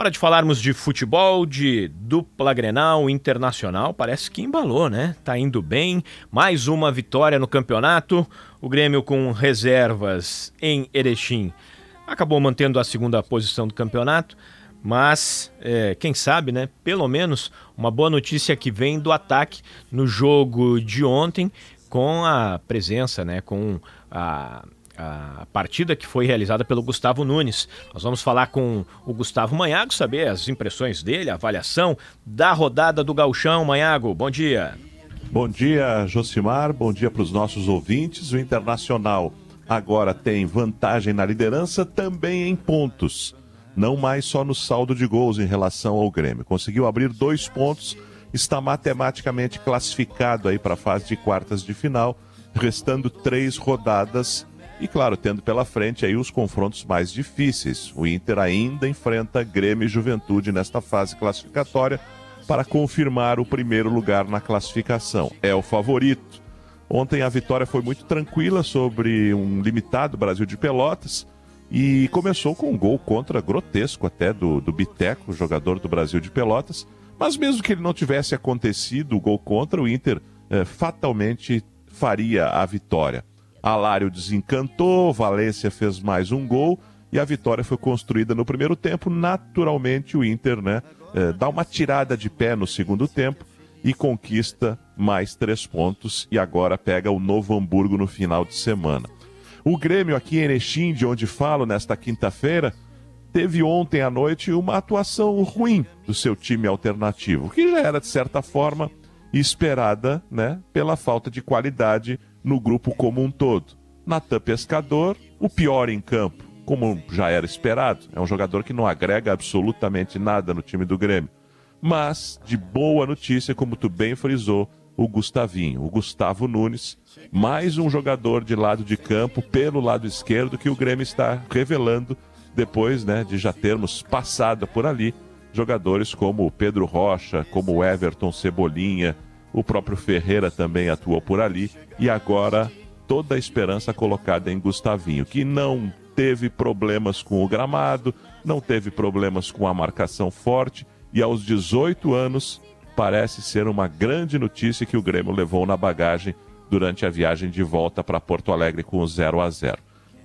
Hora de falarmos de futebol, de dupla Grenal internacional. Parece que embalou, né? Tá indo bem. Mais uma vitória no campeonato. O Grêmio com reservas em Erechim acabou mantendo a segunda posição do campeonato. Mas, é, quem sabe, né? Pelo menos uma boa notícia que vem do ataque no jogo de ontem, com a presença, né? Com a a partida que foi realizada pelo Gustavo Nunes. Nós vamos falar com o Gustavo Manhago, saber as impressões dele, a avaliação da rodada do Gauchão. Manhago, bom dia. Bom dia, Josimar. Bom dia para os nossos ouvintes. O Internacional agora tem vantagem na liderança também em pontos. Não mais só no saldo de gols em relação ao Grêmio. Conseguiu abrir dois pontos, está matematicamente classificado aí para a fase de quartas de final, restando três rodadas e claro, tendo pela frente aí os confrontos mais difíceis. O Inter ainda enfrenta Grêmio e Juventude nesta fase classificatória para confirmar o primeiro lugar na classificação. É o favorito. Ontem a vitória foi muito tranquila sobre um limitado Brasil de Pelotas e começou com um gol contra grotesco até do, do Biteco, jogador do Brasil de Pelotas. Mas mesmo que ele não tivesse acontecido o gol contra, o Inter eh, fatalmente faria a vitória. Alário desencantou, Valência fez mais um gol e a vitória foi construída no primeiro tempo. Naturalmente, o Inter né, é, dá uma tirada de pé no segundo tempo e conquista mais três pontos e agora pega o Novo Hamburgo no final de semana. O Grêmio aqui em Erechim, de onde falo nesta quinta-feira, teve ontem à noite uma atuação ruim do seu time alternativo, que já era de certa forma esperada, né, pela falta de qualidade no grupo como um todo. Natan Pescador, o pior em campo, como já era esperado. É um jogador que não agrega absolutamente nada no time do Grêmio. Mas, de boa notícia, como tu bem frisou, o Gustavinho, o Gustavo Nunes, mais um jogador de lado de campo pelo lado esquerdo que o Grêmio está revelando depois né, de já termos passado por ali jogadores como o Pedro Rocha, como o Everton Cebolinha, o próprio Ferreira também atuou por ali e agora toda a esperança colocada em Gustavinho, que não teve problemas com o gramado, não teve problemas com a marcação forte e aos 18 anos parece ser uma grande notícia que o Grêmio levou na bagagem durante a viagem de volta para Porto Alegre com o 0 a 0.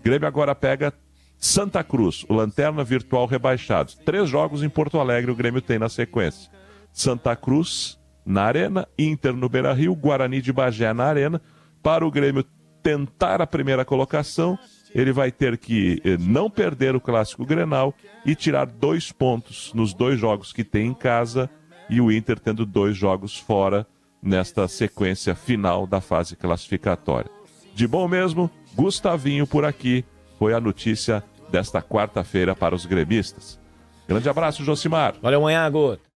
Grêmio agora pega Santa Cruz, o Lanterna Virtual rebaixado. Três jogos em Porto Alegre o Grêmio tem na sequência. Santa Cruz, na Arena, Inter no Beira Rio, Guarani de Bagé na Arena. Para o Grêmio tentar a primeira colocação, ele vai ter que eh, não perder o clássico Grenal e tirar dois pontos nos dois jogos que tem em casa e o Inter tendo dois jogos fora nesta sequência final da fase classificatória. De bom mesmo, Gustavinho por aqui foi a notícia desta quarta-feira para os gremistas. Grande abraço, Josimar. Valeu, Manhago.